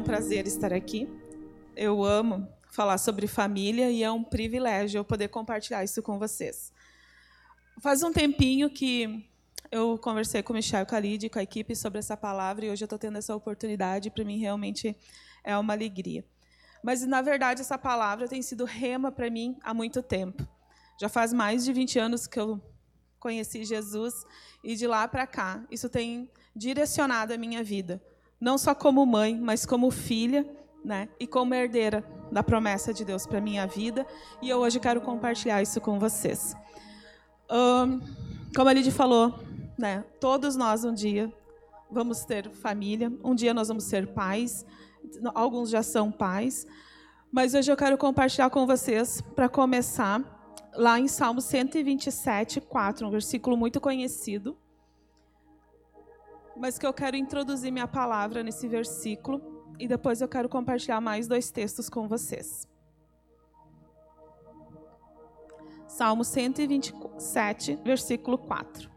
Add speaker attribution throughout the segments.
Speaker 1: um prazer estar aqui. Eu amo falar sobre família e é um privilégio eu poder compartilhar isso com vocês. Faz um tempinho que eu conversei com o Michel Khalid, com a equipe, sobre essa palavra e hoje eu estou tendo essa oportunidade. Para mim, realmente é uma alegria. Mas, na verdade, essa palavra tem sido rema para mim há muito tempo. Já faz mais de 20 anos que eu conheci Jesus e de lá para cá, isso tem direcionado a minha vida não só como mãe, mas como filha, né? E como herdeira da promessa de Deus para minha vida. E eu hoje quero compartilhar isso com vocês. Um, como a Lidy falou, né? Todos nós um dia vamos ter família, um dia nós vamos ser pais. Alguns já são pais, mas hoje eu quero compartilhar com vocês, para começar, lá em Salmo 127, 4, um versículo muito conhecido mas que eu quero introduzir minha palavra nesse versículo e depois eu quero compartilhar mais dois textos com vocês. Salmo 127, versículo 4.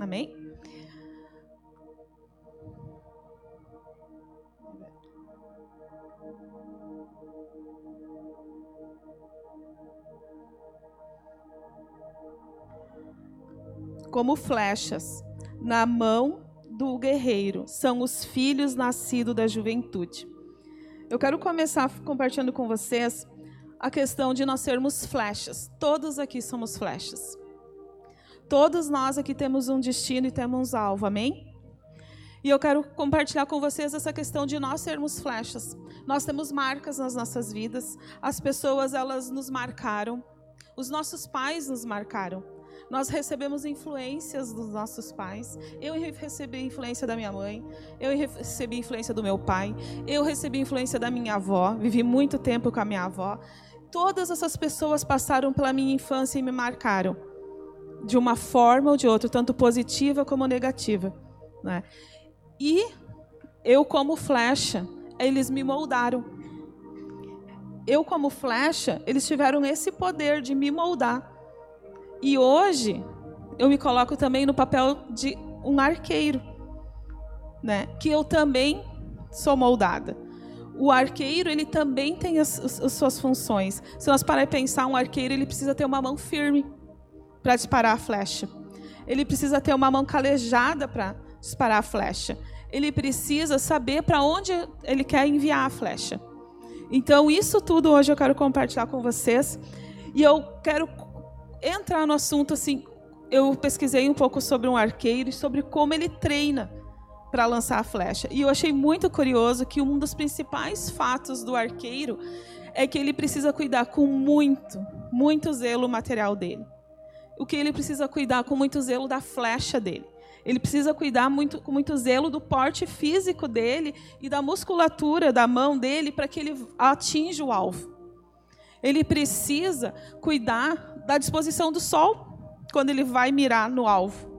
Speaker 1: Amém? Como flechas na mão do guerreiro, são os filhos nascidos da juventude. Eu quero começar compartilhando com vocês a questão de nós sermos flechas. Todos aqui somos flechas. Todos nós aqui temos um destino e temos alvo, amém? E eu quero compartilhar com vocês essa questão de nós sermos flechas. Nós temos marcas nas nossas vidas. As pessoas, elas nos marcaram. Os nossos pais nos marcaram. Nós recebemos influências dos nossos pais. Eu recebi influência da minha mãe. Eu recebi influência do meu pai. Eu recebi influência da minha avó. Vivi muito tempo com a minha avó. Todas essas pessoas passaram pela minha infância e me marcaram de uma forma ou de outra, tanto positiva como negativa. Né? E eu, como flecha, eles me moldaram. Eu, como flecha, eles tiveram esse poder de me moldar. E hoje eu me coloco também no papel de um arqueiro, né? Que eu também sou moldada. O arqueiro ele também tem as, as suas funções. Se nós parar e pensar, um arqueiro ele precisa ter uma mão firme para disparar a flecha. Ele precisa ter uma mão calejada para disparar a flecha. Ele precisa saber para onde ele quer enviar a flecha. Então, isso tudo hoje eu quero compartilhar com vocês. E eu quero entrar no assunto assim, eu pesquisei um pouco sobre um arqueiro e sobre como ele treina para lançar a flecha. E eu achei muito curioso que um dos principais fatos do arqueiro é que ele precisa cuidar com muito, muito zelo o material dele. O que ele precisa cuidar com muito zelo da flecha dele. Ele precisa cuidar muito, com muito zelo do porte físico dele e da musculatura da mão dele para que ele atinja o alvo. Ele precisa cuidar da disposição do sol quando ele vai mirar no alvo.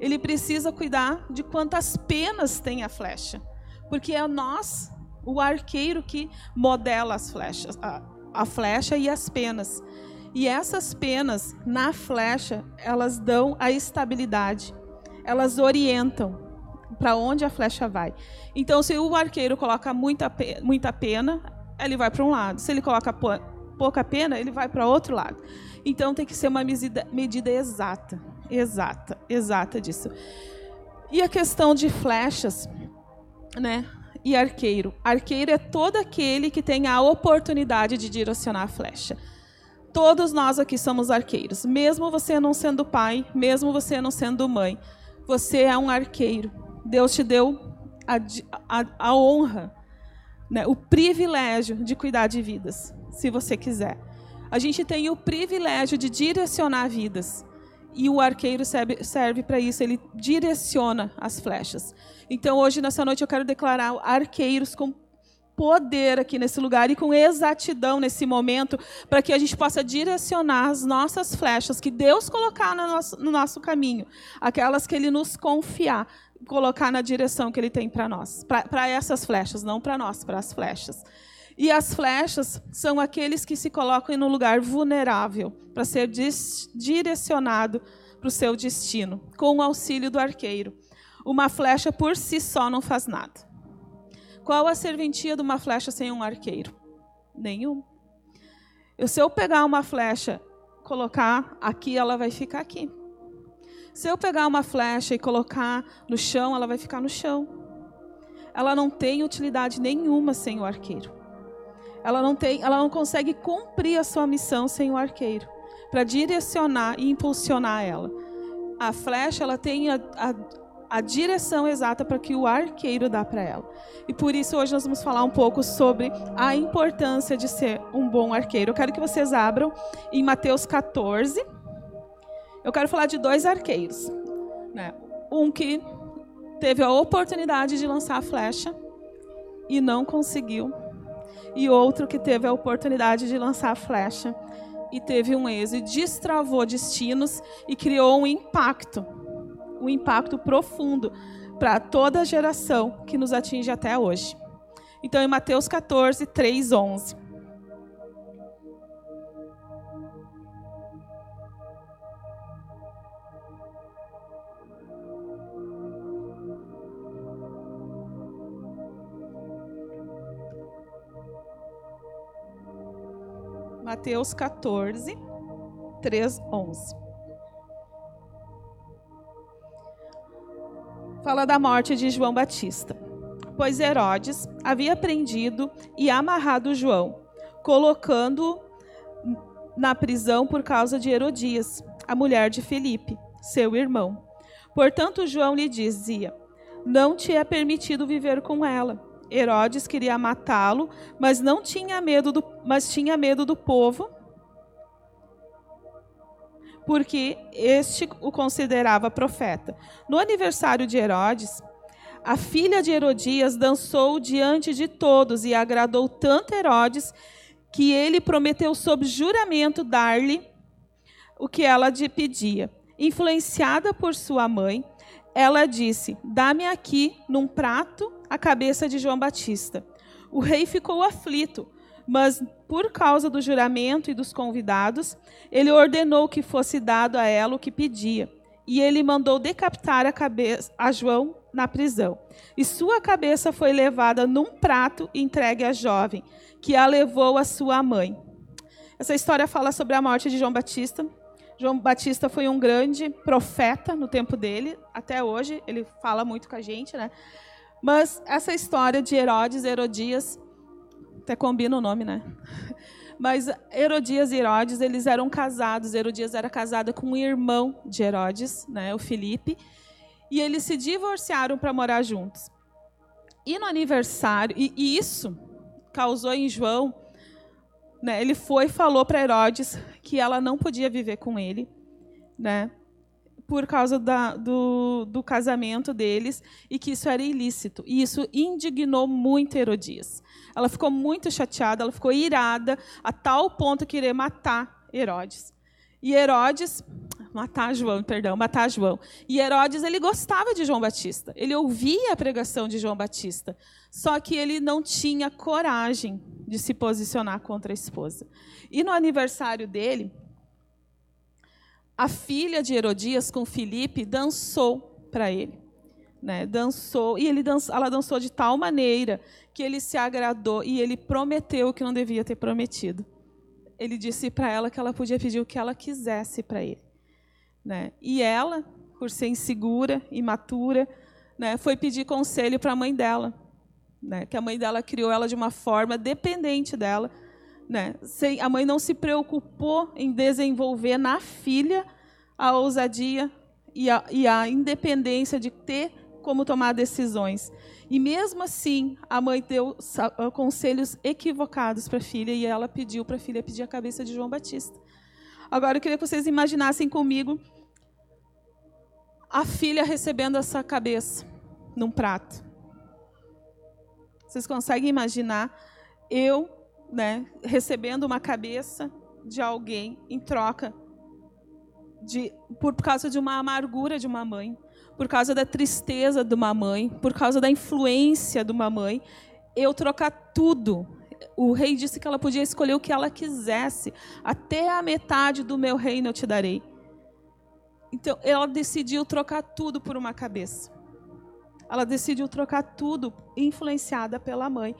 Speaker 1: Ele precisa cuidar de quantas penas tem a flecha, porque é nós, o arqueiro, que modela as flechas, a, a flecha e as penas. E essas penas na flecha, elas dão a estabilidade, elas orientam para onde a flecha vai. Então, se o arqueiro coloca muita, muita pena, ele vai para um lado. Se ele coloca pouca pena, ele vai para outro lado. Então tem que ser uma medida, medida exata, exata, exata disso. E a questão de flechas, né? E arqueiro. Arqueiro é todo aquele que tem a oportunidade de direcionar a flecha. Todos nós aqui somos arqueiros, mesmo você não sendo pai, mesmo você não sendo mãe, você é um arqueiro. Deus te deu a, a, a honra, né, o privilégio de cuidar de vidas, se você quiser a gente tem o privilégio de direcionar vidas. E o arqueiro serve, serve para isso, ele direciona as flechas. Então, hoje, nessa noite, eu quero declarar arqueiros com poder aqui nesse lugar e com exatidão nesse momento, para que a gente possa direcionar as nossas flechas que Deus colocar no nosso, no nosso caminho, aquelas que Ele nos confiar, colocar na direção que Ele tem para nós, para essas flechas, não para nós, para as flechas. E as flechas são aqueles que se colocam em um lugar vulnerável para ser direcionado para o seu destino, com o auxílio do arqueiro. Uma flecha por si só não faz nada. Qual a serventia de uma flecha sem um arqueiro? Nenhum. Se eu pegar uma flecha, colocar aqui, ela vai ficar aqui. Se eu pegar uma flecha e colocar no chão, ela vai ficar no chão. Ela não tem utilidade nenhuma sem o arqueiro. Ela não tem, ela não consegue cumprir a sua missão sem o arqueiro para direcionar e impulsionar ela. A flecha ela tem a, a, a direção exata para que o arqueiro dá para ela. E por isso hoje nós vamos falar um pouco sobre a importância de ser um bom arqueiro. Eu quero que vocês abram em Mateus 14. Eu quero falar de dois arqueiros. Né? Um que teve a oportunidade de lançar a flecha e não conseguiu. E outro que teve a oportunidade de lançar a flecha e teve um êxito, destravou destinos e criou um impacto, um impacto profundo para toda a geração que nos atinge até hoje. Então, em Mateus 14, 3, 11. Mateus 14, 3, 11. Fala da morte de João Batista. Pois Herodes havia prendido e amarrado João, colocando na prisão por causa de Herodias, a mulher de Felipe, seu irmão. Portanto, João lhe dizia: Não te é permitido viver com ela. Herodes queria matá-lo, mas não tinha medo do, mas tinha medo do povo, porque este o considerava profeta. No aniversário de Herodes, a filha de Herodias dançou diante de todos e agradou tanto Herodes que ele prometeu sob juramento dar-lhe o que ela lhe pedia. Influenciada por sua mãe, ela disse: Dá-me aqui, num prato, a cabeça de João Batista. O rei ficou aflito, mas por causa do juramento e dos convidados, ele ordenou que fosse dado a ela o que pedia. E ele mandou decapitar a, cabeça, a João na prisão. E sua cabeça foi levada num prato e entregue à jovem, que a levou à sua mãe. Essa história fala sobre a morte de João Batista, João Batista foi um grande profeta no tempo dele, até hoje ele fala muito com a gente, né? Mas essa história de Herodes, Herodias, até combina o nome, né? Mas Herodias e Herodes, eles eram casados. Herodias era casada com um irmão de Herodes, né, o Filipe, e eles se divorciaram para morar juntos. E no aniversário, e, e isso causou em João né, ele foi e falou para Herodes que ela não podia viver com ele, né, por causa da, do, do casamento deles e que isso era ilícito. E isso indignou muito Herodias. Ela ficou muito chateada, ela ficou irada, a tal ponto que querer matar Herodes. E Herodes, matar João, perdão, matar João. E Herodes, ele gostava de João Batista. Ele ouvia a pregação de João Batista. Só que ele não tinha coragem de se posicionar contra a esposa. E no aniversário dele, a filha de Herodias com Filipe dançou para ele. Né, dançou e ele dançou, ela dançou de tal maneira que ele se agradou e ele prometeu o que não devia ter prometido. Ele disse para ela que ela podia pedir o que ela quisesse para ele, né? E ela, por ser insegura, imatura, né, foi pedir conselho para a mãe dela né? Que a mãe dela criou ela de uma forma dependente dela, né? Sem, a mãe não se preocupou em desenvolver na filha a ousadia e a, e a independência de ter como tomar decisões. E mesmo assim, a mãe deu conselhos equivocados para a filha e ela pediu para a filha pedir a cabeça de João Batista. Agora eu queria que vocês imaginassem comigo a filha recebendo essa cabeça num prato. Vocês conseguem imaginar eu né, recebendo uma cabeça de alguém em troca de, por causa de uma amargura de uma mãe, por causa da tristeza de uma mãe, por causa da influência de uma mãe, eu trocar tudo. O rei disse que ela podia escolher o que ela quisesse, até a metade do meu reino eu te darei. Então, ela decidiu trocar tudo por uma cabeça. Ela decidiu trocar tudo, influenciada pela mãe.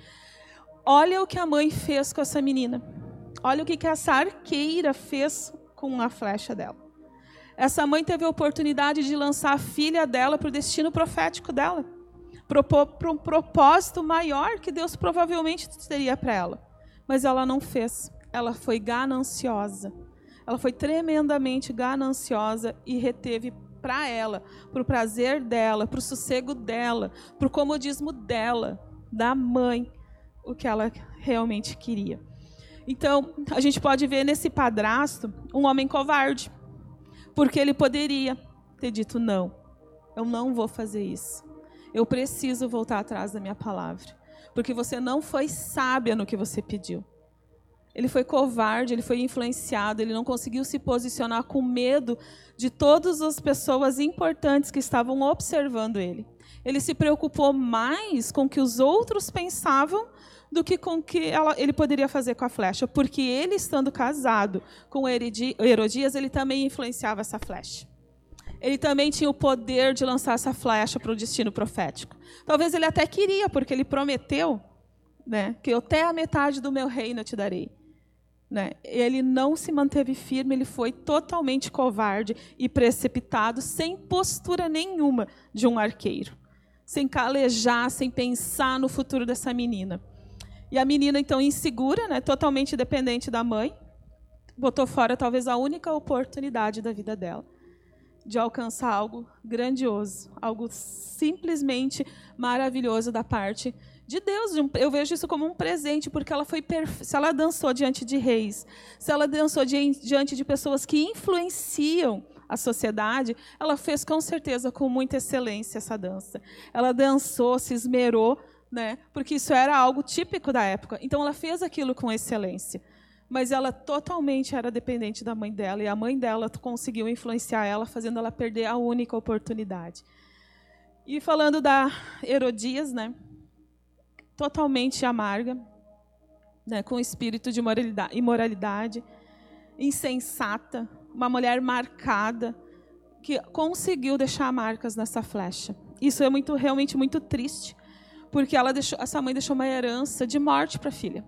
Speaker 1: Olha o que a mãe fez com essa menina. Olha o que essa arqueira fez com a flecha dela. Essa mãe teve a oportunidade de lançar a filha dela para o destino profético dela, para um propósito maior que Deus provavelmente teria para ela. Mas ela não fez. Ela foi gananciosa. Ela foi tremendamente gananciosa e reteve para ela, para o prazer dela, para o sossego dela, para o comodismo dela, da mãe, o que ela realmente queria. Então, a gente pode ver nesse padrasto um homem covarde, porque ele poderia ter dito: não, eu não vou fazer isso. Eu preciso voltar atrás da minha palavra, porque você não foi sábia no que você pediu. Ele foi covarde, ele foi influenciado, ele não conseguiu se posicionar com medo de todas as pessoas importantes que estavam observando ele. Ele se preocupou mais com o que os outros pensavam do que com o que ela, ele poderia fazer com a flecha, porque ele, estando casado com Herodias, ele também influenciava essa flecha. Ele também tinha o poder de lançar essa flecha para o destino profético. Talvez ele até queria, porque ele prometeu né, que até a metade do meu reino eu te darei. Né? Ele não se manteve firme, ele foi totalmente covarde e precipitado, sem postura nenhuma de um arqueiro, sem calejar, sem pensar no futuro dessa menina. E a menina, então, insegura, né, totalmente dependente da mãe, botou fora talvez a única oportunidade da vida dela de alcançar algo grandioso, algo simplesmente maravilhoso da parte de Deus. Eu vejo isso como um presente, porque ela foi perfe... se ela dançou diante de reis, se ela dançou diante de pessoas que influenciam a sociedade, ela fez com certeza com muita excelência essa dança. Ela dançou, se esmerou, né? Porque isso era algo típico da época. Então ela fez aquilo com excelência. Mas ela totalmente era dependente da mãe dela e a mãe dela conseguiu influenciar ela, fazendo ela perder a única oportunidade. E falando da Herodias, né? Totalmente amarga, né, com espírito de imoralidade, insensata, uma mulher marcada, que conseguiu deixar marcas nessa flecha. Isso é muito, realmente muito triste, porque ela deixou, essa mãe deixou uma herança de morte para a filha.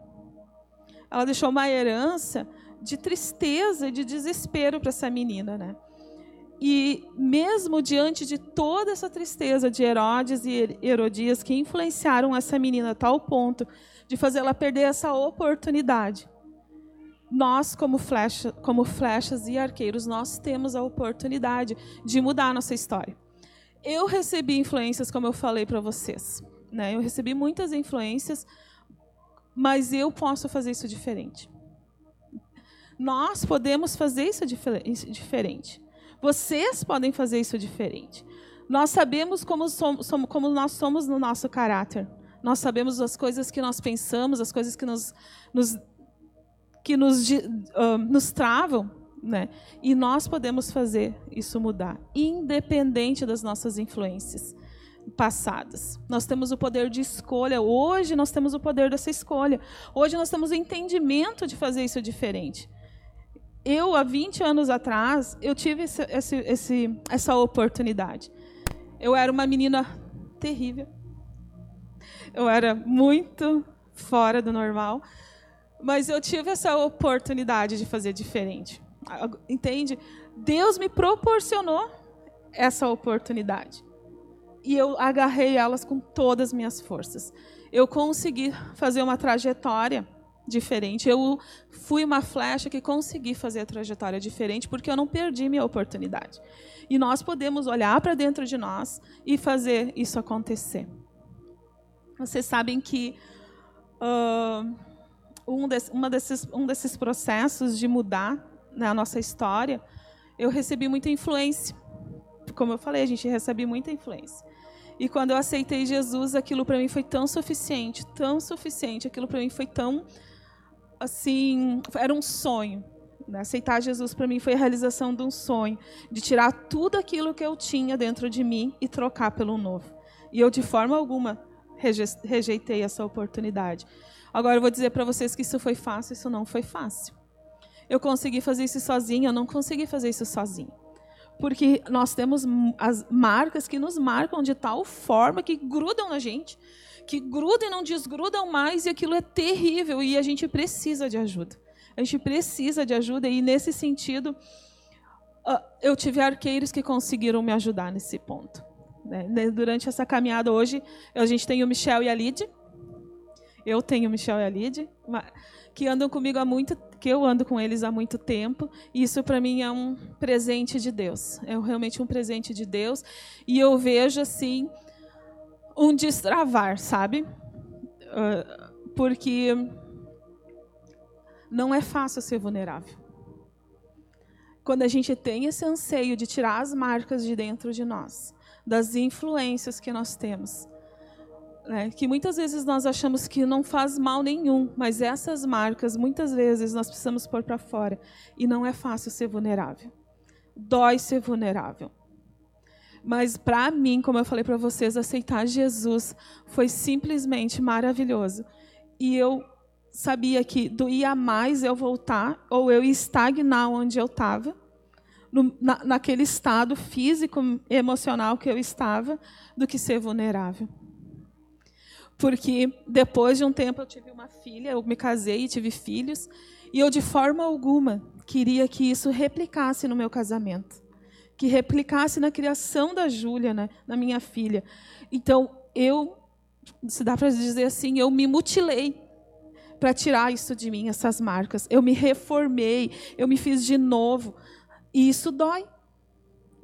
Speaker 1: Ela deixou uma herança de tristeza, de desespero para essa menina, né? E mesmo diante de toda essa tristeza de Herodes e Herodias que influenciaram essa menina a tal ponto de fazê-la perder essa oportunidade, nós, como, flecha, como flechas e arqueiros, nós temos a oportunidade de mudar a nossa história. Eu recebi influências, como eu falei para vocês. Né? Eu recebi muitas influências, mas eu posso fazer isso diferente. Nós podemos fazer isso diferente. Vocês podem fazer isso diferente. Nós sabemos como, somos, como nós somos no nosso caráter. Nós sabemos as coisas que nós pensamos, as coisas que nos, nos que nos, uh, nos travam, né? E nós podemos fazer isso mudar, independente das nossas influências passadas. Nós temos o poder de escolha. Hoje nós temos o poder dessa escolha. Hoje nós temos o entendimento de fazer isso diferente eu, há 20 anos atrás, eu tive esse, esse, esse, essa oportunidade. Eu era uma menina terrível. Eu era muito fora do normal. Mas eu tive essa oportunidade de fazer diferente. Entende? Deus me proporcionou essa oportunidade. E eu agarrei elas com todas as minhas forças. Eu consegui fazer uma trajetória diferente. Eu fui uma flecha que consegui fazer a trajetória diferente porque eu não perdi minha oportunidade. E nós podemos olhar para dentro de nós e fazer isso acontecer. Vocês sabem que uh, um, desse, uma desses, um desses processos de mudar né, a nossa história, eu recebi muita influência. Como eu falei, a gente recebe muita influência. E quando eu aceitei Jesus, aquilo para mim foi tão suficiente, tão suficiente, aquilo para mim foi tão assim, era um sonho. Né? Aceitar Jesus para mim foi a realização de um sonho, de tirar tudo aquilo que eu tinha dentro de mim e trocar pelo novo. E eu, de forma alguma, rejeitei essa oportunidade. Agora, eu vou dizer para vocês que isso foi fácil, isso não foi fácil. Eu consegui fazer isso sozinha, eu não consegui fazer isso sozinha. porque nós temos as marcas que nos marcam de tal forma que grudam na gente, que grudam e não desgrudam mais, e aquilo é terrível, e a gente precisa de ajuda. A gente precisa de ajuda, e nesse sentido, ah, eu tive arqueiros que conseguiram me ajudar nesse ponto. Né? Durante essa caminhada hoje, a gente tem o Michel e a Lid. Eu tenho o Michel e a Lid, que andam comigo há muito, que eu ando com eles há muito tempo. E isso para mim é um presente de Deus. É realmente um presente de Deus. E eu vejo assim um destravar, sabe? Uh, porque não é fácil ser vulnerável. Quando a gente tem esse anseio de tirar as marcas de dentro de nós, das influências que nós temos, né, que muitas vezes nós achamos que não faz mal nenhum, mas essas marcas, muitas vezes, nós precisamos pôr para fora. E não é fácil ser vulnerável. Dói ser vulnerável. Mas para mim, como eu falei para vocês, aceitar Jesus foi simplesmente maravilhoso. E eu sabia que doía mais eu voltar ou eu estagnar onde eu estava, na, naquele estado físico e emocional que eu estava, do que ser vulnerável. Porque depois de um tempo eu tive uma filha, eu me casei e tive filhos, e eu de forma alguma queria que isso replicasse no meu casamento, que replicasse na criação da Júlia, né, na minha filha. Então eu, se dá para dizer assim, eu me mutilei para tirar isso de mim, essas marcas. Eu me reformei, eu me fiz de novo, e isso dói.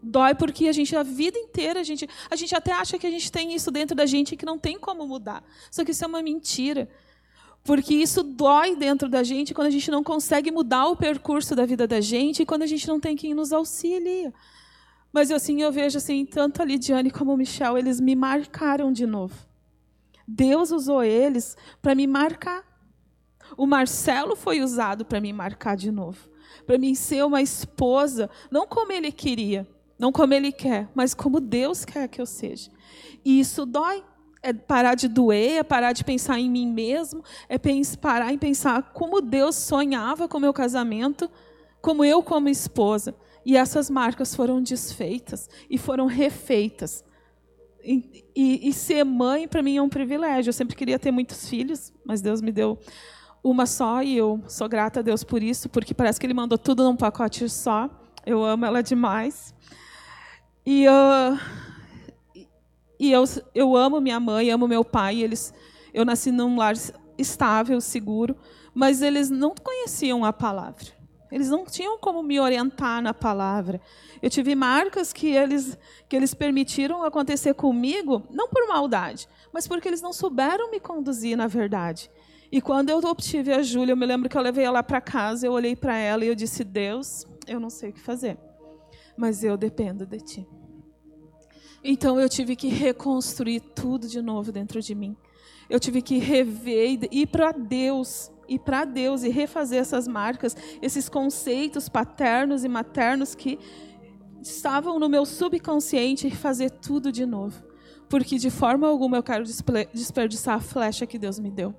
Speaker 1: Dói porque a gente, a vida inteira, a gente, a gente até acha que a gente tem isso dentro da gente e que não tem como mudar. Só que isso é uma mentira. Porque isso dói dentro da gente quando a gente não consegue mudar o percurso da vida da gente e quando a gente não tem quem nos auxilia. Mas assim, eu vejo assim, tanto a Lidiane como o Michel, eles me marcaram de novo. Deus usou eles para me marcar. O Marcelo foi usado para me marcar de novo. Para mim ser uma esposa, não como ele queria, não como ele quer, mas como Deus quer que eu seja. E isso dói. É parar de doer, é parar de pensar em mim mesmo, é parar em pensar como Deus sonhava com o meu casamento, como eu como esposa. E essas marcas foram desfeitas e foram refeitas. E, e, e ser mãe, para mim, é um privilégio. Eu sempre queria ter muitos filhos, mas Deus me deu uma só e eu sou grata a Deus por isso, porque parece que Ele mandou tudo num pacote só. Eu amo ela demais. E, uh, e eu, eu amo minha mãe, amo meu pai. Eles, eu nasci num lar estável, seguro, mas eles não conheciam a palavra. Eles não tinham como me orientar na palavra. Eu tive marcas que eles, que eles permitiram acontecer comigo, não por maldade, mas porque eles não souberam me conduzir na verdade. E quando eu obtive a Júlia, eu me lembro que eu levei ela para casa, eu olhei para ela e eu disse: Deus, eu não sei o que fazer mas eu dependo de ti. Então eu tive que reconstruir tudo de novo dentro de mim. Eu tive que rever e ir para Deus, ir para Deus e refazer essas marcas, esses conceitos paternos e maternos que estavam no meu subconsciente e fazer tudo de novo. Porque de forma alguma eu quero desperdiçar a flecha que Deus me deu.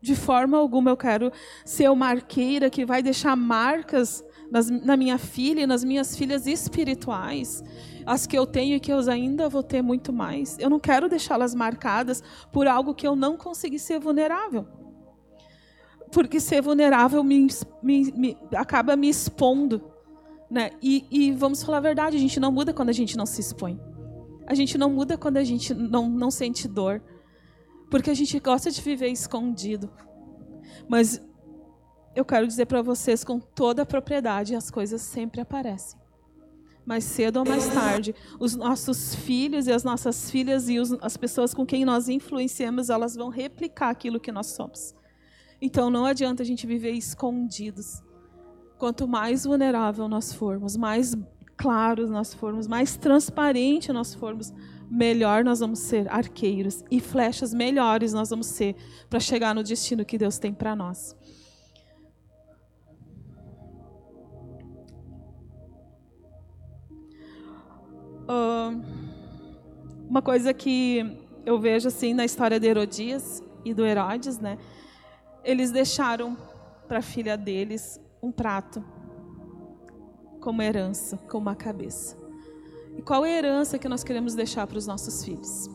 Speaker 1: De forma alguma eu quero ser uma arqueira que vai deixar marcas nas, na minha filha e nas minhas filhas espirituais, as que eu tenho e que eu ainda vou ter muito mais. Eu não quero deixá-las marcadas por algo que eu não consegui ser vulnerável. Porque ser vulnerável me, me, me acaba me expondo. Né? E, e vamos falar a verdade, a gente não muda quando a gente não se expõe. A gente não muda quando a gente não, não sente dor. Porque a gente gosta de viver escondido. Mas eu quero dizer para vocês com toda a propriedade: as coisas sempre aparecem. Mais cedo ou mais tarde, os nossos filhos e as nossas filhas e os, as pessoas com quem nós influenciamos, elas vão replicar aquilo que nós somos. Então não adianta a gente viver escondidos. Quanto mais vulnerável nós formos, mais claros nós formos, mais transparente nós formos, melhor nós vamos ser arqueiros e flechas melhores nós vamos ser para chegar no destino que Deus tem para nós. uma coisa que eu vejo assim na história de Herodias e do Herodes, né? Eles deixaram para a filha deles um prato como herança, como uma cabeça. E qual é a herança que nós queremos deixar para os nossos filhos?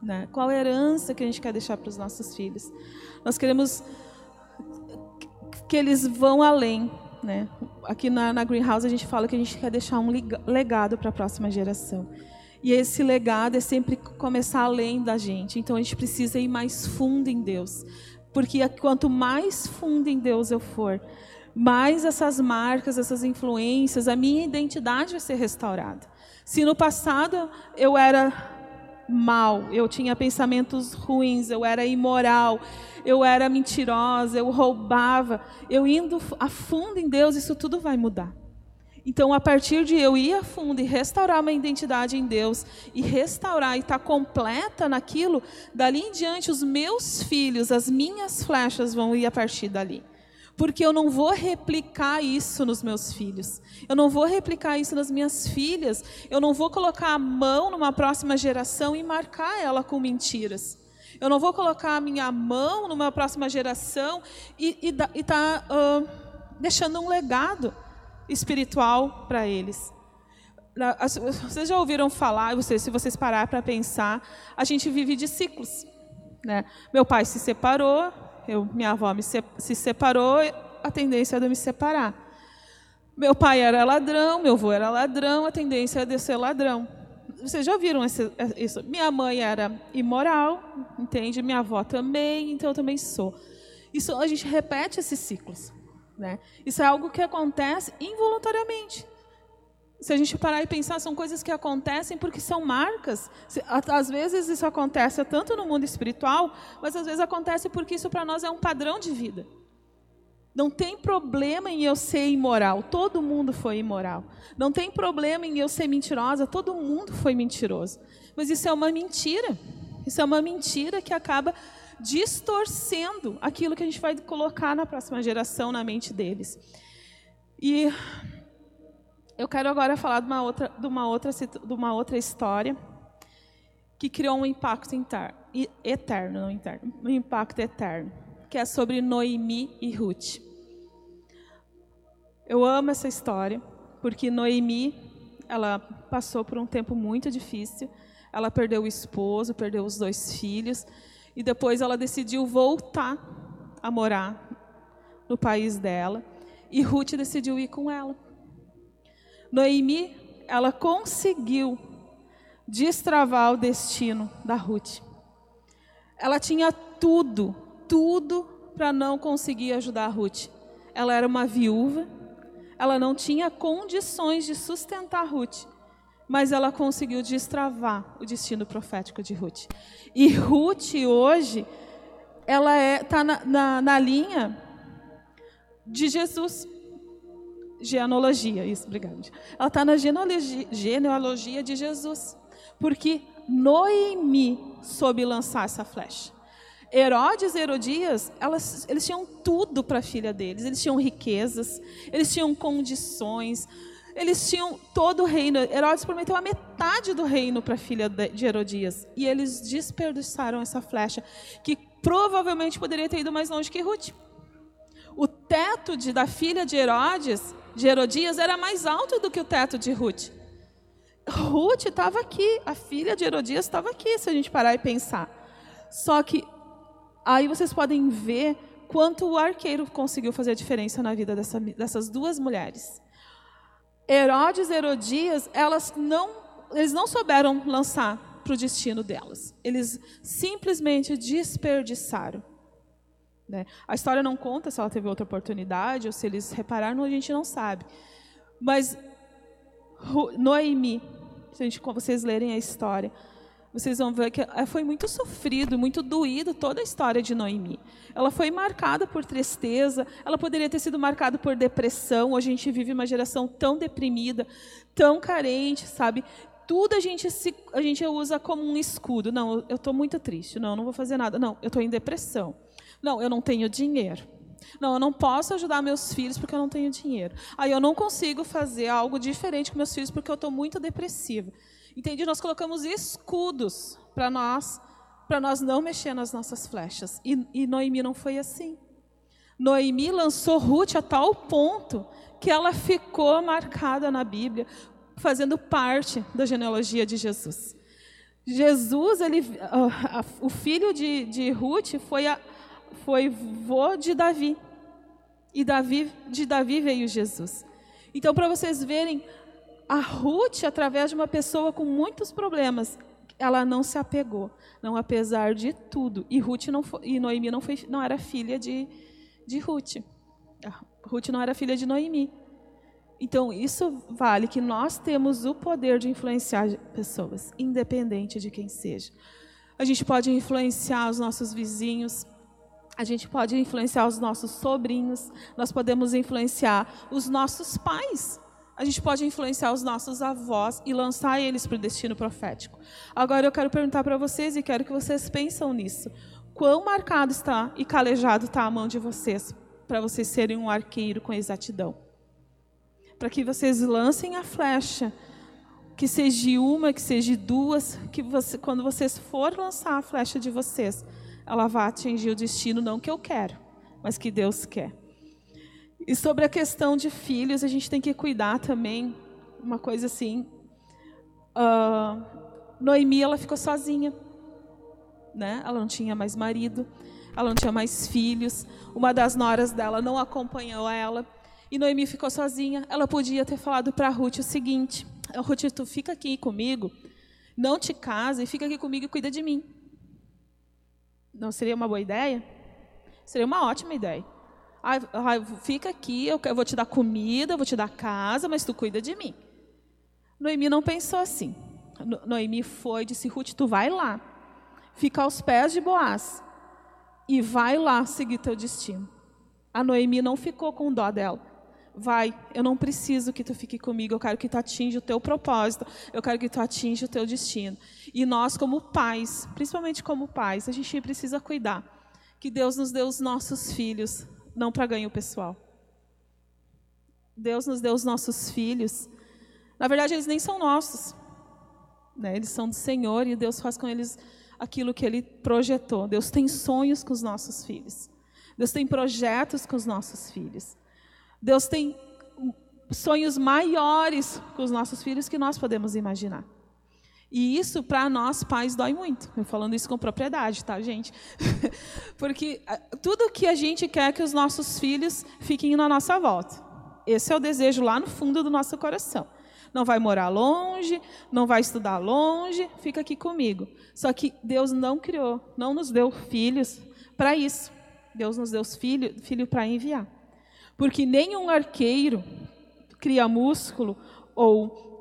Speaker 1: Né? Qual é a herança que a gente quer deixar para os nossos filhos? Nós queremos que eles vão além. Né? Aqui na, na Greenhouse a gente fala que a gente quer deixar um legado para a próxima geração. E esse legado é sempre começar além da gente. Então a gente precisa ir mais fundo em Deus. Porque quanto mais fundo em Deus eu for, mais essas marcas, essas influências, a minha identidade vai ser restaurada. Se no passado eu era mal, eu tinha pensamentos ruins, eu era imoral, eu era mentirosa, eu roubava, eu indo a fundo em Deus, isso tudo vai mudar. Então, a partir de eu ir a fundo e restaurar minha identidade em Deus, e restaurar e estar tá completa naquilo, dali em diante, os meus filhos, as minhas flechas vão ir a partir dali. Porque eu não vou replicar isso nos meus filhos. Eu não vou replicar isso nas minhas filhas. Eu não vou colocar a mão numa próxima geração e marcar ela com mentiras. Eu não vou colocar a minha mão numa próxima geração e estar tá, uh, deixando um legado espiritual para eles. Vocês já ouviram falar, vocês, se vocês parar para pensar, a gente vive de ciclos. Né? Meu pai se separou, eu, minha avó me se, se separou, a tendência é de me separar. Meu pai era ladrão, meu avô era ladrão, a tendência é de ser ladrão. Vocês já viram isso? Minha mãe era imoral, entende? Minha avó também, então eu também sou. Isso a gente repete esses ciclos. Né? Isso é algo que acontece involuntariamente. Se a gente parar e pensar, são coisas que acontecem porque são marcas. Às vezes isso acontece tanto no mundo espiritual, mas às vezes acontece porque isso para nós é um padrão de vida. Não tem problema em eu ser imoral, todo mundo foi imoral. Não tem problema em eu ser mentirosa, todo mundo foi mentiroso. Mas isso é uma mentira. Isso é uma mentira que acaba distorcendo aquilo que a gente vai colocar na próxima geração na mente deles. E eu quero agora falar de uma outra, de uma outra, de uma outra história que criou um impacto inter, eterno, não interno, um impacto eterno, que é sobre Noemi e Ruth. Eu amo essa história porque Noemi, ela passou por um tempo muito difícil. Ela perdeu o esposo, perdeu os dois filhos, e depois ela decidiu voltar a morar no país dela. E Ruth decidiu ir com ela. Noemi, ela conseguiu destravar o destino da Ruth. Ela tinha tudo, tudo para não conseguir ajudar a Ruth. Ela era uma viúva, ela não tinha condições de sustentar Ruth mas ela conseguiu destravar o destino profético de Ruth. E Ruth hoje, ela está é, tá na, na, na linha de Jesus. Genealogia, isso, obrigada. Ela está na genealogia, genealogia de Jesus. Porque Noemi soube lançar essa flecha. Herodes e Herodias, elas, eles tinham tudo para a filha deles. Eles tinham riquezas, eles tinham condições, eles tinham todo o reino. Herodes prometeu a metade do reino para a filha de Herodias. E eles desperdiçaram essa flecha, que provavelmente poderia ter ido mais longe que Ruth. O teto de, da filha de Herodes, de Herodias, era mais alto do que o teto de Ruth. Ruth estava aqui, a filha de Herodias estava aqui, se a gente parar e pensar. Só que aí vocês podem ver quanto o arqueiro conseguiu fazer a diferença na vida dessa, dessas duas mulheres. Herodes Herodias, elas não, eles não souberam lançar para o destino delas. Eles simplesmente desperdiçaram. Né? A história não conta se ela teve outra oportunidade ou se eles repararam, a gente não sabe. Mas Noemi, se gente, vocês lerem a história, vocês vão ver que eh, foi muito sofrido, muito doído toda a história de Noemi. Ela foi marcada por tristeza, ela poderia ter sido marcada por depressão. Hoje a gente vive uma geração tão deprimida, tão carente, sabe? Tudo a gente, se, a gente usa como um escudo. Não, eu estou muito triste. Não, eu não vou fazer nada. Não, eu estou em depressão. Não, eu não tenho dinheiro. Não, eu não posso ajudar meus filhos porque eu não tenho dinheiro. Aí eu não consigo fazer algo diferente com meus filhos porque eu estou muito depressiva. Entende? Nós colocamos escudos para nós, para nós não mexer nas nossas flechas. E, e Noemi não foi assim. Noemi lançou Ruth a tal ponto que ela ficou marcada na Bíblia, fazendo parte da genealogia de Jesus. Jesus, ele, o filho de, de Ruth foi, a, foi vô de Davi. E Davi, de Davi veio Jesus. Então, para vocês verem, a Ruth, através de uma pessoa com muitos problemas, ela não se apegou, não apesar de tudo. E Ruth não foi, e Noemi não, foi, não era filha de, de Ruth. A Ruth não era filha de Noemi. Então, isso vale que nós temos o poder de influenciar pessoas, independente de quem seja. A gente pode influenciar os nossos vizinhos, a gente pode influenciar os nossos sobrinhos, nós podemos influenciar os nossos pais, a gente pode influenciar os nossos avós e lançar eles para o destino profético. Agora eu quero perguntar para vocês e quero que vocês pensem nisso. Quão marcado está e calejado está a mão de vocês para vocês serem um arqueiro com exatidão? para que vocês lancem a flecha, que seja uma, que seja duas, que você, quando vocês for lançar a flecha de vocês, ela vá atingir o destino não que eu quero, mas que Deus quer. E sobre a questão de filhos, a gente tem que cuidar também, uma coisa assim. Uh, Noemi, ela ficou sozinha, né? Ela não tinha mais marido, ela não tinha mais filhos. Uma das noras dela não acompanhou ela. E Noemi ficou sozinha. Ela podia ter falado para Ruth o seguinte: Ruth, tu fica aqui comigo, não te casa e fica aqui comigo e cuida de mim. Não seria uma boa ideia? Seria uma ótima ideia. Ah, fica aqui, eu vou te dar comida, eu vou te dar casa, mas tu cuida de mim. Noemi não pensou assim. Noemi foi e disse: Ruth, tu vai lá, fica aos pés de Boaz e vai lá seguir teu destino. A Noemi não ficou com dó dela vai, eu não preciso que tu fique comigo, eu quero que tu atinja o teu propósito, eu quero que tu atinja o teu destino. E nós, como pais, principalmente como pais, a gente precisa cuidar que Deus nos deu os nossos filhos, não para ganho pessoal. Deus nos deu os nossos filhos. Na verdade, eles nem são nossos. Né? Eles são do Senhor e Deus faz com eles aquilo que Ele projetou. Deus tem sonhos com os nossos filhos. Deus tem projetos com os nossos filhos. Deus tem sonhos maiores com os nossos filhos que nós podemos imaginar. E isso, para nós pais, dói muito. Eu falando isso com propriedade, tá, gente? Porque ah, tudo que a gente quer é que os nossos filhos fiquem na nossa volta. Esse é o desejo lá no fundo do nosso coração. Não vai morar longe, não vai estudar longe, fica aqui comigo. Só que Deus não criou, não nos deu filhos para isso. Deus nos deu filho, filho para enviar. Porque nenhum arqueiro cria músculo ou,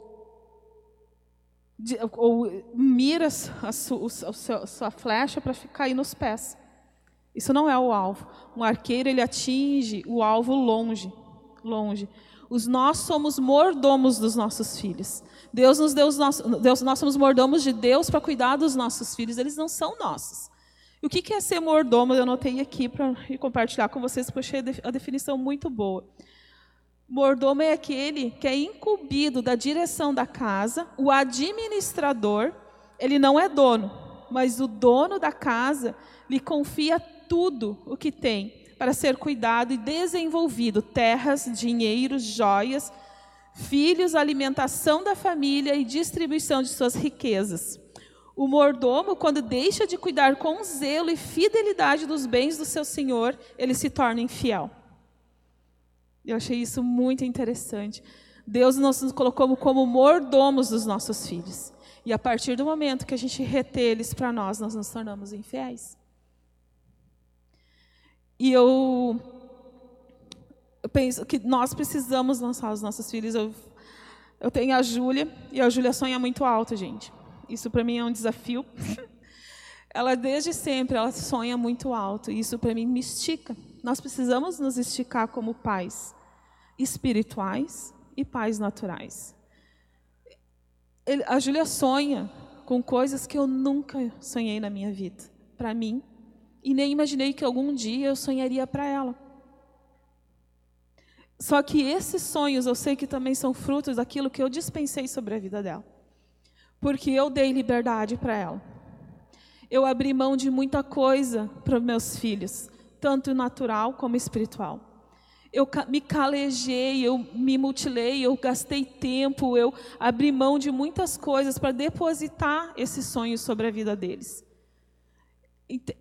Speaker 1: ou mira a sua, a sua flecha para cair nos pés. Isso não é o alvo. Um arqueiro ele atinge o alvo longe, longe. Os nós somos mordomos dos nossos filhos. Deus nos deu os nossos, Deus, nós somos mordomos de Deus para cuidar dos nossos filhos. Eles não são nossos. E o que é ser mordomo? Eu anotei aqui para compartilhar com vocês, porque achei a definição muito boa. Mordomo é aquele que é incumbido da direção da casa, o administrador, ele não é dono, mas o dono da casa lhe confia tudo o que tem para ser cuidado e desenvolvido: terras, dinheiro, joias, filhos, alimentação da família e distribuição de suas riquezas. O mordomo, quando deixa de cuidar com zelo e fidelidade dos bens do seu senhor, ele se torna infiel. Eu achei isso muito interessante. Deus nos colocou como mordomos dos nossos filhos. E a partir do momento que a gente retê eles para nós, nós nos tornamos infiéis. E eu, eu penso que nós precisamos lançar os nossos filhos. Eu, eu tenho a Júlia, e a Júlia sonha muito alto, gente. Isso para mim é um desafio. ela desde sempre ela sonha muito alto. E isso para mim me estica. Nós precisamos nos esticar como pais espirituais e pais naturais. Ele, a Júlia sonha com coisas que eu nunca sonhei na minha vida, para mim, e nem imaginei que algum dia eu sonharia para ela. Só que esses sonhos eu sei que também são frutos daquilo que eu dispensei sobre a vida dela porque eu dei liberdade para ela. Eu abri mão de muita coisa para meus filhos, tanto natural como espiritual. Eu me calejei, eu me mutilei, eu gastei tempo, eu abri mão de muitas coisas para depositar esses sonhos sobre a vida deles.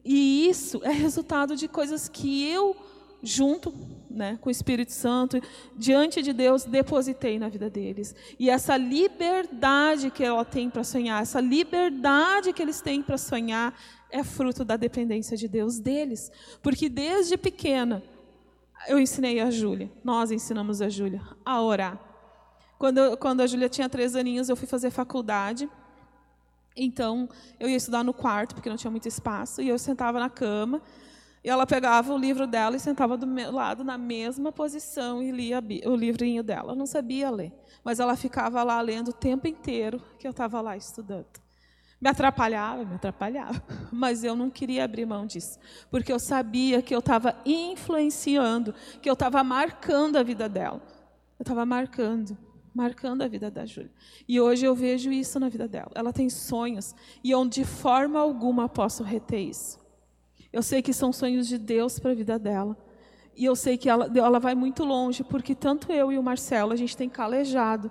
Speaker 1: E isso é resultado de coisas que eu, junto né, com o Espírito Santo, diante de Deus, depositei na vida deles. E essa liberdade que ela tem para sonhar, essa liberdade que eles têm para sonhar, é fruto da dependência de Deus deles. Porque desde pequena, eu ensinei a Júlia, nós ensinamos a Júlia a orar. Quando, quando a Júlia tinha três aninhos, eu fui fazer faculdade. Então, eu ia estudar no quarto, porque não tinha muito espaço, e eu sentava na cama, e ela pegava o livro dela e sentava do meu lado, na mesma posição, e lia o livrinho dela. Eu não sabia ler, mas ela ficava lá lendo o tempo inteiro que eu estava lá estudando. Me atrapalhava, me atrapalhava, mas eu não queria abrir mão disso, porque eu sabia que eu estava influenciando, que eu estava marcando a vida dela. Eu estava marcando, marcando a vida da Júlia. E hoje eu vejo isso na vida dela. Ela tem sonhos e eu de forma alguma posso reter isso. Eu sei que são sonhos de Deus para a vida dela. E eu sei que ela, ela vai muito longe, porque tanto eu e o Marcelo, a gente tem calejado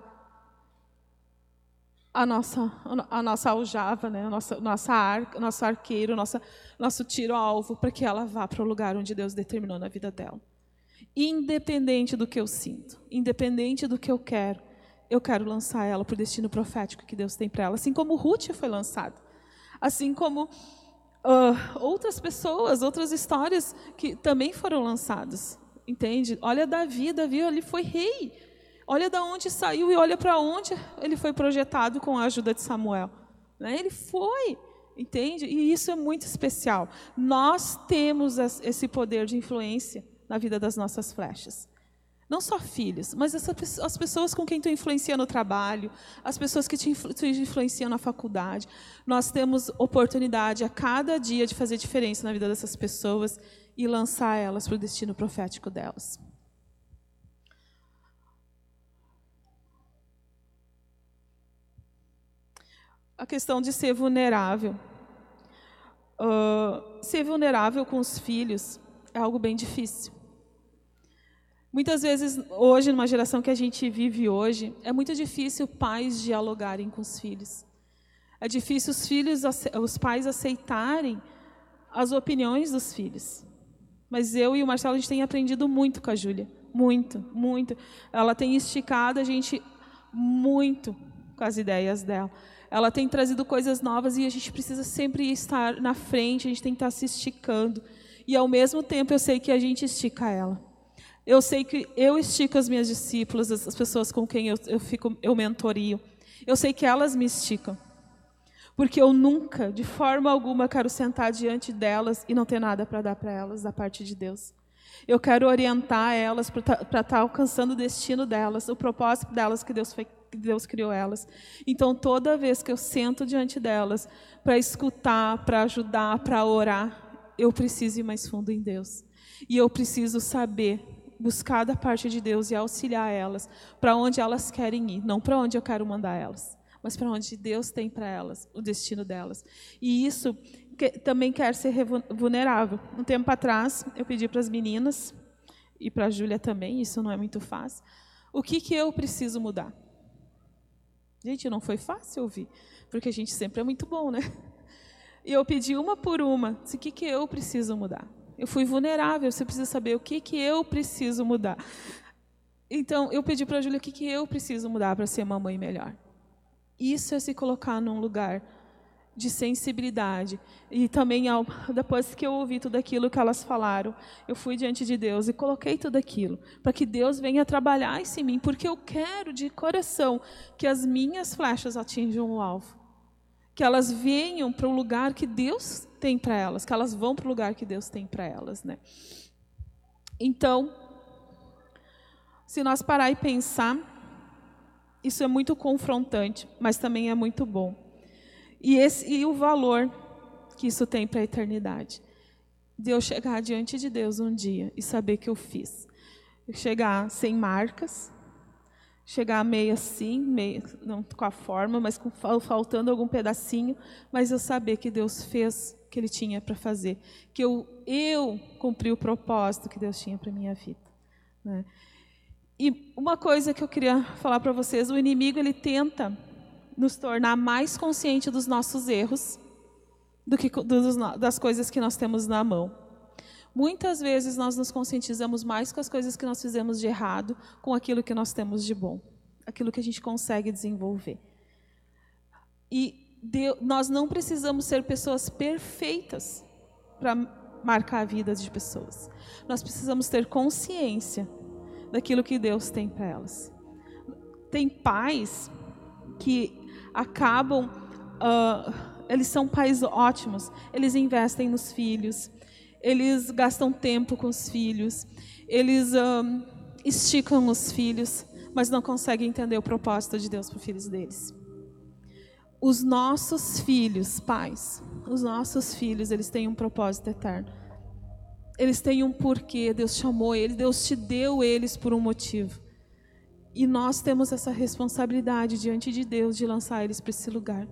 Speaker 1: a nossa, a nossa aljava, né? a nossa, nossa ar, nosso arqueiro, nossa, nosso tiro-alvo, para que ela vá para o lugar onde Deus determinou na vida dela. Independente do que eu sinto, independente do que eu quero, eu quero lançar ela para o destino profético que Deus tem para ela, assim como Ruth foi lançada, assim como uh, outras pessoas, outras histórias que também foram lançadas, entende? Olha Davi, Davi ele foi rei, Olha de onde saiu e olha para onde ele foi projetado com a ajuda de Samuel. Né? Ele foi, entende? E isso é muito especial. Nós temos esse poder de influência na vida das nossas flechas. Não só filhos, mas as pessoas com quem tu influencia no trabalho, as pessoas que te influenciam na faculdade. Nós temos oportunidade a cada dia de fazer diferença na vida dessas pessoas e lançar elas para o destino profético delas. A questão de ser vulnerável. Uh, ser vulnerável com os filhos é algo bem difícil. Muitas vezes, hoje, numa geração que a gente vive hoje, é muito difícil pais dialogarem com os filhos. É difícil os filhos, os pais aceitarem as opiniões dos filhos. Mas eu e o Marcelo, a gente tem aprendido muito com a Júlia. Muito, muito. Ela tem esticado a gente muito com as ideias dela ela tem trazido coisas novas e a gente precisa sempre estar na frente, a gente tem que estar se esticando. E ao mesmo tempo eu sei que a gente estica ela. Eu sei que eu estico as minhas discípulas, as pessoas com quem eu, eu fico, eu mentorio. Eu sei que elas me esticam. Porque eu nunca, de forma alguma, quero sentar diante delas e não ter nada para dar para elas da parte de Deus. Eu quero orientar elas para estar tá, tá alcançando o destino delas, o propósito delas que Deus foi Deus criou elas. Então, toda vez que eu sento diante delas para escutar, para ajudar, para orar, eu preciso ir mais fundo em Deus. E eu preciso saber buscar da parte de Deus e auxiliar elas para onde elas querem ir, não para onde eu quero mandar elas, mas para onde Deus tem para elas, o destino delas. E isso que, também quer ser vulnerável. Um tempo atrás, eu pedi para as meninas e para a Júlia também, isso não é muito fácil, o que, que eu preciso mudar? Gente, não foi fácil ouvir, porque a gente sempre é muito bom, né? E eu pedi uma por uma, o que, que eu preciso mudar? Eu fui vulnerável, você precisa saber o que, que eu preciso mudar. Então, eu pedi para a Júlia o que, que eu preciso mudar para ser uma mãe melhor. Isso é se colocar num lugar de sensibilidade. E também, ao, depois que eu ouvi tudo aquilo que elas falaram, eu fui diante de Deus e coloquei tudo aquilo, para que Deus venha trabalhar isso em mim, porque eu quero de coração que as minhas flechas atinjam o alvo. Que elas venham para o lugar que Deus tem para elas, que elas vão para o lugar que Deus tem para elas. Né? Então, se nós parar e pensar, isso é muito confrontante, mas também é muito bom. E, esse, e o valor que isso tem para a eternidade. De eu chegar diante de Deus um dia e saber que eu fiz. chegar sem marcas, chegar meio assim, meio, não com a forma, mas com, faltando algum pedacinho, mas eu saber que Deus fez o que Ele tinha para fazer, que eu, eu cumpri o propósito que Deus tinha para minha vida. Né? E uma coisa que eu queria falar para vocês: o inimigo ele tenta nos tornar mais conscientes dos nossos erros do que das coisas que nós temos na mão. Muitas vezes nós nos conscientizamos mais com as coisas que nós fizemos de errado, com aquilo que nós temos de bom, aquilo que a gente consegue desenvolver. E Deus, nós não precisamos ser pessoas perfeitas para marcar a vida de pessoas. Nós precisamos ter consciência daquilo que Deus tem para elas. Tem pais que acabam, uh, eles são pais ótimos, eles investem nos filhos, eles gastam tempo com os filhos, eles um, esticam os filhos, mas não conseguem entender o propósito de Deus para os filhos deles. Os nossos filhos, pais, os nossos filhos, eles têm um propósito eterno. Eles têm um porquê, Deus chamou eles, Deus te deu eles por um motivo. E nós temos essa responsabilidade diante de Deus de lançar eles para esse lugar.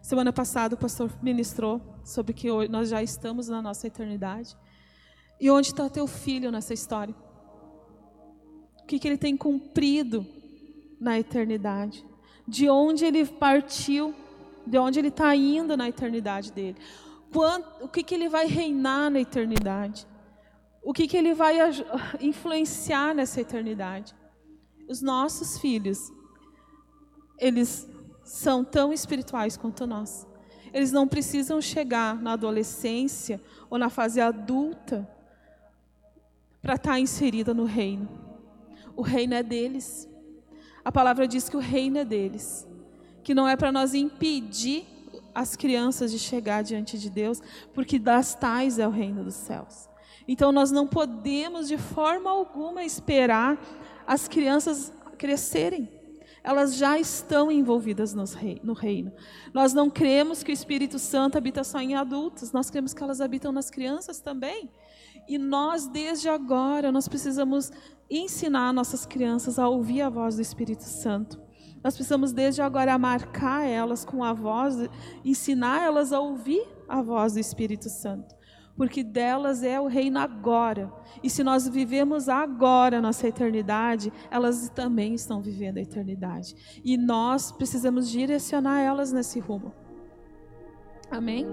Speaker 1: Semana passada o pastor ministrou sobre que nós já estamos na nossa eternidade. E onde está teu filho nessa história? O que, que ele tem cumprido na eternidade? De onde ele partiu? De onde ele está indo na eternidade dele? Quanto, o que, que ele vai reinar na eternidade? O que, que ele vai influenciar nessa eternidade? Os nossos filhos, eles são tão espirituais quanto nós. Eles não precisam chegar na adolescência ou na fase adulta para estar tá inserida no reino. O reino é deles. A palavra diz que o reino é deles. Que não é para nós impedir as crianças de chegar diante de Deus, porque das tais é o reino dos céus. Então nós não podemos de forma alguma esperar as crianças crescerem elas já estão envolvidas no reino. Nós não cremos que o Espírito Santo habita só em adultos, nós cremos que elas habitam nas crianças também. E nós, desde agora, nós precisamos ensinar nossas crianças a ouvir a voz do Espírito Santo. Nós precisamos, desde agora, marcar elas com a voz, ensinar elas a ouvir a voz do Espírito Santo porque delas é o reino agora. E se nós vivemos agora nossa eternidade, elas também estão vivendo a eternidade. E nós precisamos direcionar elas nesse rumo. Amém?